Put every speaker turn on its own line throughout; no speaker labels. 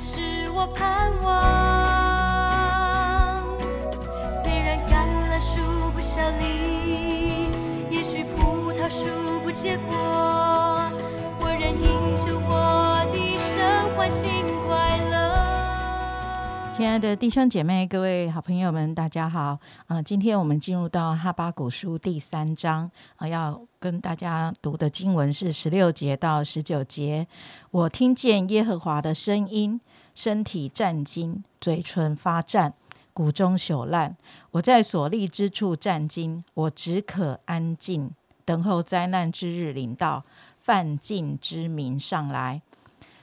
是我盼望。虽然橄榄树不效力，也许葡萄树不结果，我仍因着我的神欢欣快乐。
亲爱的弟兄姐妹、各位好朋友们，大家好！啊、今天我们进入到哈巴谷书第三章啊、要跟大家读的经文是十六节到十九节。我听见耶和华的声音，身体战惊，嘴唇发战，骨中朽烂。我在所立之处战惊，我只可安静，等候灾难之日临到，犯禁之民上来。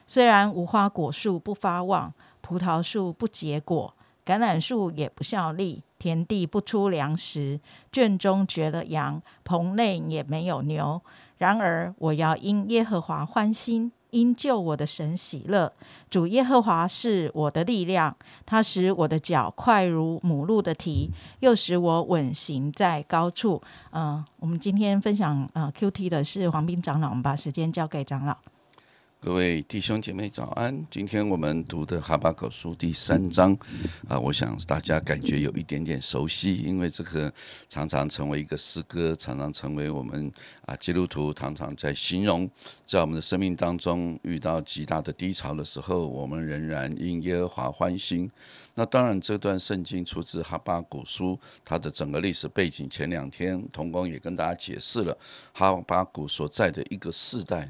虽然无花果树不发旺，葡萄树不结果，橄榄树也不效力，田地不出粮食，圈中绝了羊，棚内也没有牛。然而我要因耶和华欢心，因救我的神喜乐。主耶和华是我的力量，他使我的脚快如母鹿的蹄，又使我稳行在高处。嗯、我们今天分享呃 Q T 的是黄斌长老，我们把时间交给长老。
各位弟兄姐妹早安！今天我们读的哈巴狗书第三章啊，我想大家感觉有一点点熟悉，因为这个常常成为一个诗歌，常常成为我们啊基督徒常常在形容，在我们的生命当中遇到极大的低潮的时候，我们仍然因耶和华欢心。那当然，这段圣经出自哈巴谷书，它的整个历史背景。前两天童工也跟大家解释了哈巴谷所在的一个世代。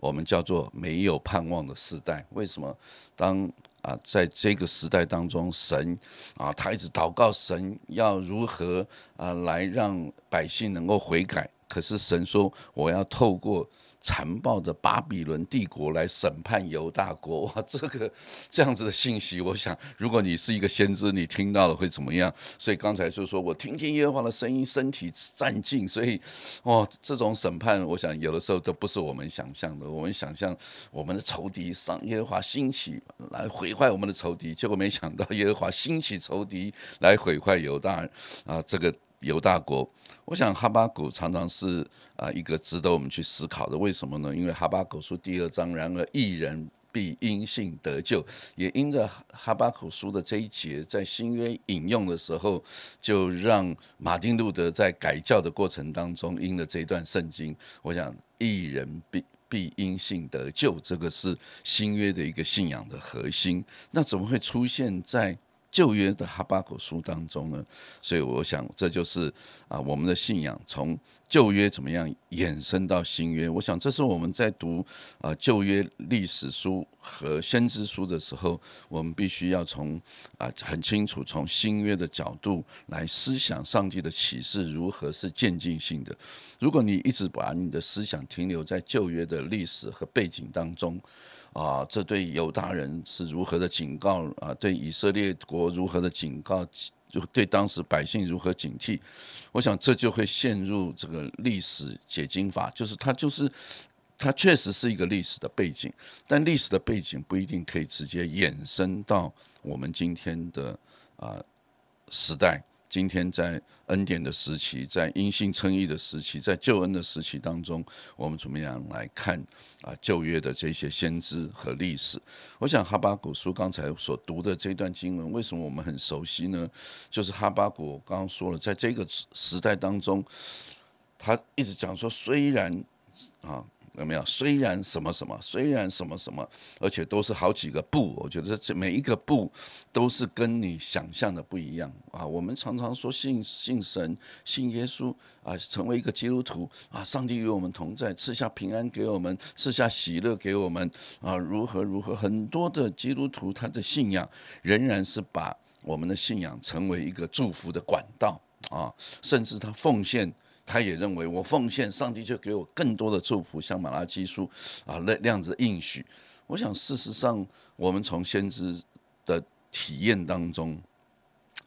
我们叫做没有盼望的时代。为什么？当啊，在这个时代当中，神啊，他一直祷告神要如何啊来让百姓能够悔改。可是神说，我要透过残暴的巴比伦帝国来审判犹大国。哇，这个这样子的信息，我想，如果你是一个先知，你听到了会怎么样？所以刚才就说我听见耶和华的声音，身体战尽。所以，哦，这种审判，我想有的时候都不是我们想象的。我们想象我们的仇敌上耶和华兴起来毁坏我们的仇敌，结果没想到耶和华兴起仇敌来毁坏犹大啊，这个犹大国。我想哈巴谷常常是啊一个值得我们去思考的，为什么呢？因为哈巴谷书第二章，然而一人必因信得救，也因着哈巴谷书的这一节，在新约引用的时候，就让马丁路德在改教的过程当中，因了这一段圣经，我想一人必。必因信得救，这个是新约的一个信仰的核心。那怎么会出现在旧约的哈巴谷书当中呢？所以我想，这就是啊我们的信仰从旧约怎么样衍生到新约。我想，这是我们在读啊旧约历史书和先知书的时候，我们必须要从啊很清楚从新约的角度来思想上帝的启示如何是渐进性的。如果你一直把你的思想停留在旧约的历史和背景当中，啊，这对犹大人是如何的警告啊？对以色列国如何的警告？就对当时百姓如何警惕？我想这就会陷入这个历史解经法，就是它就是它确实是一个历史的背景，但历史的背景不一定可以直接衍生到我们今天的啊时代。今天在恩典的时期，在因信称义的时期，在救恩的时期当中，我们怎么样来看啊旧约的这些先知和历史？我想哈巴谷书刚才所读的这段经文，为什么我们很熟悉呢？就是哈巴谷刚刚说了，在这个时代当中，他一直讲说，虽然啊。有没有？虽然什么什么，虽然什么什么，而且都是好几个不，我觉得这每一个不都是跟你想象的不一样啊。我们常常说信信神、信耶稣啊，成为一个基督徒啊，上帝与我们同在，赐下平安给我们，赐下喜乐给我们啊，如何如何？很多的基督徒他的信仰仍然是把我们的信仰成为一个祝福的管道啊，甚至他奉献。他也认为我奉献，上帝就给我更多的祝福，像马拉基书啊那那样子应许。我想事实上，我们从先知的体验当中，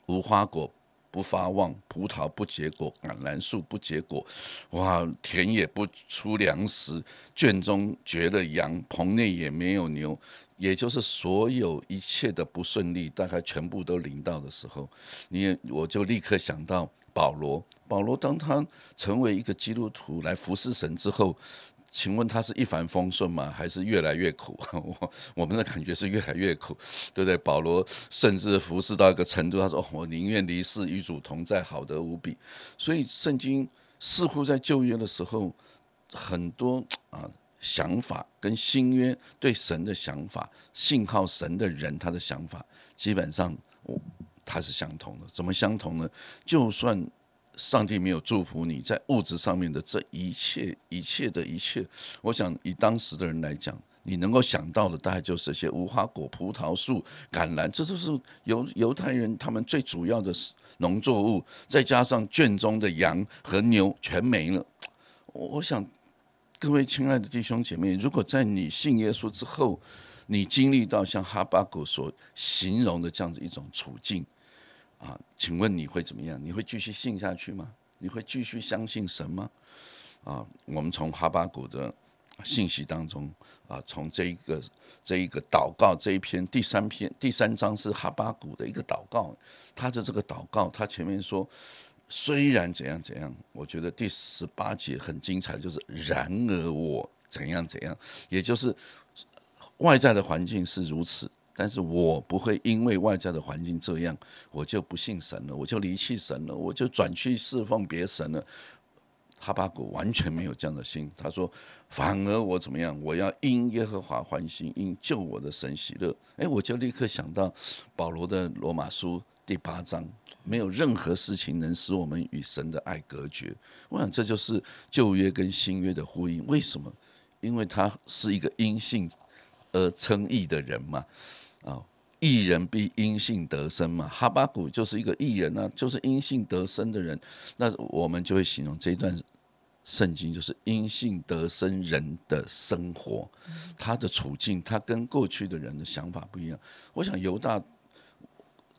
无花果不发旺，葡萄不结果，橄榄树不结果，哇，田野不出粮食，圈中绝了羊，棚内也没有牛，也就是所有一切的不顺利，大概全部都临到的时候，你我就立刻想到保罗。保罗当他成为一个基督徒来服侍神之后，请问他是一帆风顺吗？还是越来越苦？我我们的感觉是越来越苦，对不对？保罗甚至服侍到一个程度，他说：“我宁愿离世，与主同在，好得无比。”所以圣经似乎在旧约的时候，很多啊想法跟新约对神的想法，信靠神的人他的想法，基本上我它是相同的。怎么相同呢？就算上帝没有祝福你在物质上面的这一切、一切的一切，我想以当时的人来讲，你能够想到的大概就是这些无花果、葡萄树、橄榄，这都是犹犹太人他们最主要的农作物。再加上圈中的羊和牛全没了。我想，各位亲爱的弟兄姐妹，如果在你信耶稣之后，你经历到像哈巴谷所形容的这样子一种处境。啊，请问你会怎么样？你会继续信下去吗？你会继续相信神吗？啊，我们从哈巴谷的信息当中啊，从这一个这一个祷告这一篇第三篇第三章是哈巴谷的一个祷告，他的这个祷告，他前面说虽然怎样怎样，我觉得第十八节很精彩，就是然而我怎样怎样，也就是外在的环境是如此。但是我不会因为外在的环境这样，我就不信神了，我就离弃神了，我就转去侍奉别神了。哈巴谷完全没有这样的心，他说：“反而我怎么样？我要因耶和华欢心，因救我的神喜乐。”哎，我就立刻想到保罗的罗马书第八章：“没有任何事情能使我们与神的爱隔绝。”我想这就是旧约跟新约的呼应。为什么？因为他是一个因信而称义的人嘛。啊，义人必因信得生嘛。哈巴谷就是一个义人啊，就是因信得生的人。那我们就会形容这一段圣经，就是因信得生人的生活，他的处境，他跟过去的人的想法不一样。我想犹大。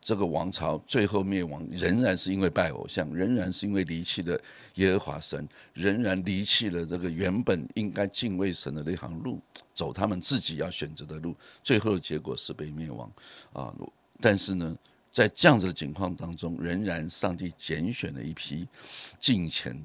这个王朝最后灭亡，仍然是因为拜偶像，仍然是因为离弃了耶和华神，仍然离弃了这个原本应该敬畏神的那条路，走他们自己要选择的路，最后的结果是被灭亡啊！但是呢，在这样子的情况当中，仍然上帝拣选了一批敬虔、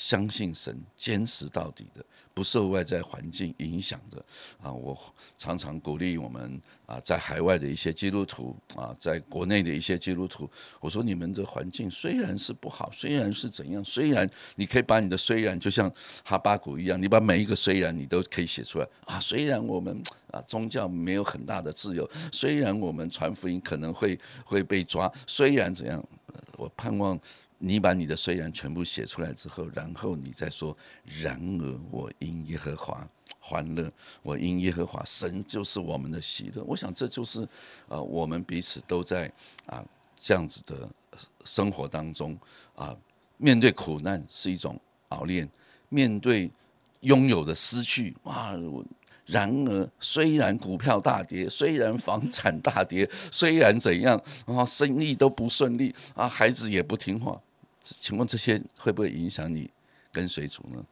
相信神、坚持到底的。不受外在环境影响的啊，我常常鼓励我们啊，在海外的一些基督徒啊，在国内的一些基督徒，我说你们的环境虽然是不好，虽然是怎样，虽然你可以把你的虽然就像哈巴谷一样，你把每一个虽然你都可以写出来啊。虽然我们啊宗教没有很大的自由，虽然我们传福音可能会会被抓，虽然怎样，我盼望。你把你的虽然全部写出来之后，然后你再说，然而我因耶和华欢乐，我因耶和华神就是我们的喜乐。我想这就是啊，我们彼此都在啊这样子的生活当中啊，面对苦难是一种熬炼，面对拥有的失去哇，然而虽然股票大跌，虽然房产大跌，虽然怎样啊，生意都不顺利啊，孩子也不听话。请问这些会不会影响你跟随主呢？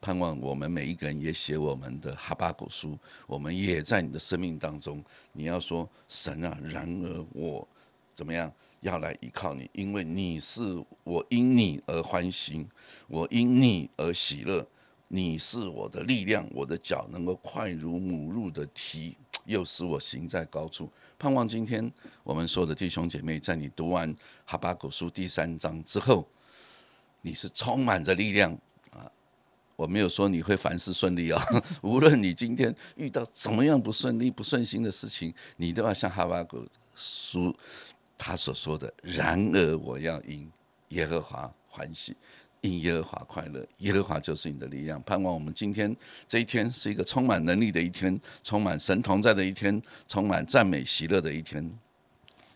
盼望我们每一个人也写我们的哈巴狗书，我们也在你的生命当中，你要说神啊，然而我怎么样要来依靠你？因为你是我因你而欢心，我因你而喜乐，你是我的力量，我的脚能够快如母鹿的蹄，又使我行在高处。盼望今天我们所有的弟兄姐妹，在你读完哈巴谷书第三章之后。你是充满着力量啊！我没有说你会凡事顺利啊。无论你今天遇到怎么样不顺利、不顺心的事情，你都要像哈巴谷书他所说的：“然而我要因耶和华欢喜，因耶和华快乐。耶和华就是你的力量。”盼望我们今天这一天是一个充满能力的一天，充满神同在的一天，充满赞美喜乐的一天。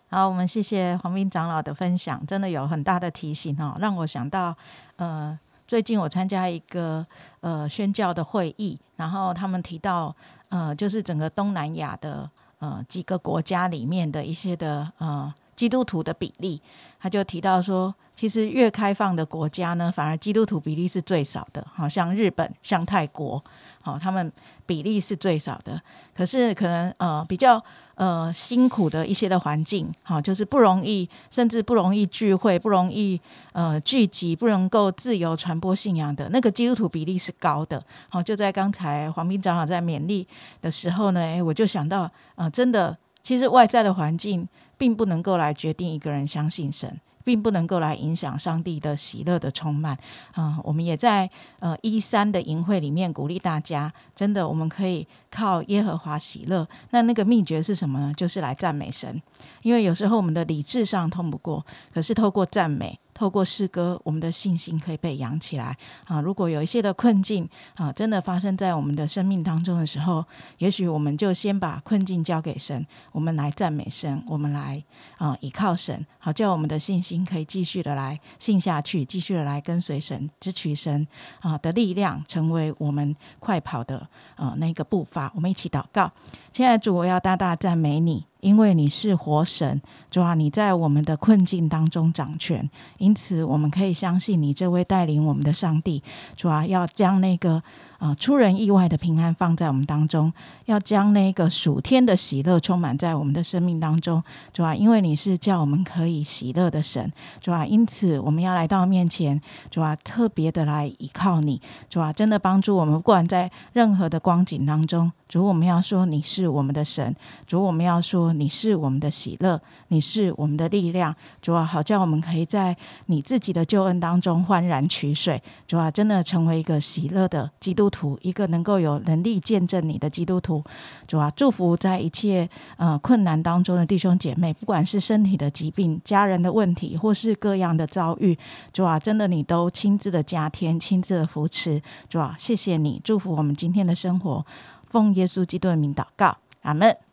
好，我们谢谢黄斌长老的分享，真的有很大的提醒哦，让我想到，呃，最近我参加一个呃宣教的会议，然后他们提到，呃，就是整个东南亚的呃几个国家里面的一些的呃基督徒的比例，他就提到说，其实越开放的国家呢，反而基督徒比例是最少的，好像日本、像泰国，好，他们比例是最少的，可是可能呃比较。呃辛苦的一些的环境，好，就是不容易，甚至不容易聚会，不容易呃聚集，不能够自由传播信仰的那个基督徒比例是高的。好，就在刚才黄斌长老在勉励的时候呢，诶，我就想到，呃，真的，其实外在的环境并不能够来决定一个人相信神。并不能够来影响上帝的喜乐的充满啊！我们也在呃一三的营会里面鼓励大家，真的我们可以靠耶和华喜乐。那那个秘诀是什么呢？就是来赞美神。因为有时候我们的理智上通不过，可是透过赞美。透过诗歌，我们的信心可以被养起来啊！如果有一些的困境啊，真的发生在我们的生命当中的时候，也许我们就先把困境交给神，我们来赞美神，我们来啊依靠神，好叫我们的信心可以继续的来信下去，继续的来跟随神，支取神啊的力量，成为我们快跑的啊那个步伐。我们一起祷告，亲爱的主，我要大大赞美你。因为你是活神，主啊，你在我们的困境当中掌权，因此我们可以相信你这位带领我们的上帝，主啊，要将那个。啊，出人意外的平安放在我们当中，要将那个属天的喜乐充满在我们的生命当中，主啊，因为你是叫我们可以喜乐的神，主啊，因此我们要来到面前，主啊，特别的来依靠你，主啊，真的帮助我们，不管在任何的光景当中，主，我们要说你是我们的神，主，我们要说你是我们的喜乐，你是我们的力量，主啊，好叫我们可以在你自己的救恩当中欢然取水，主啊，真的成为一个喜乐的基督。图一个能够有能力见证你的基督徒，主啊，祝福在一切呃困难当中的弟兄姐妹，不管是身体的疾病、家人的问题，或是各样的遭遇，主啊，真的你都亲自的加添、亲自的扶持，主啊，谢谢你，祝福我们今天的生活，奉耶稣基督的名祷告，阿门。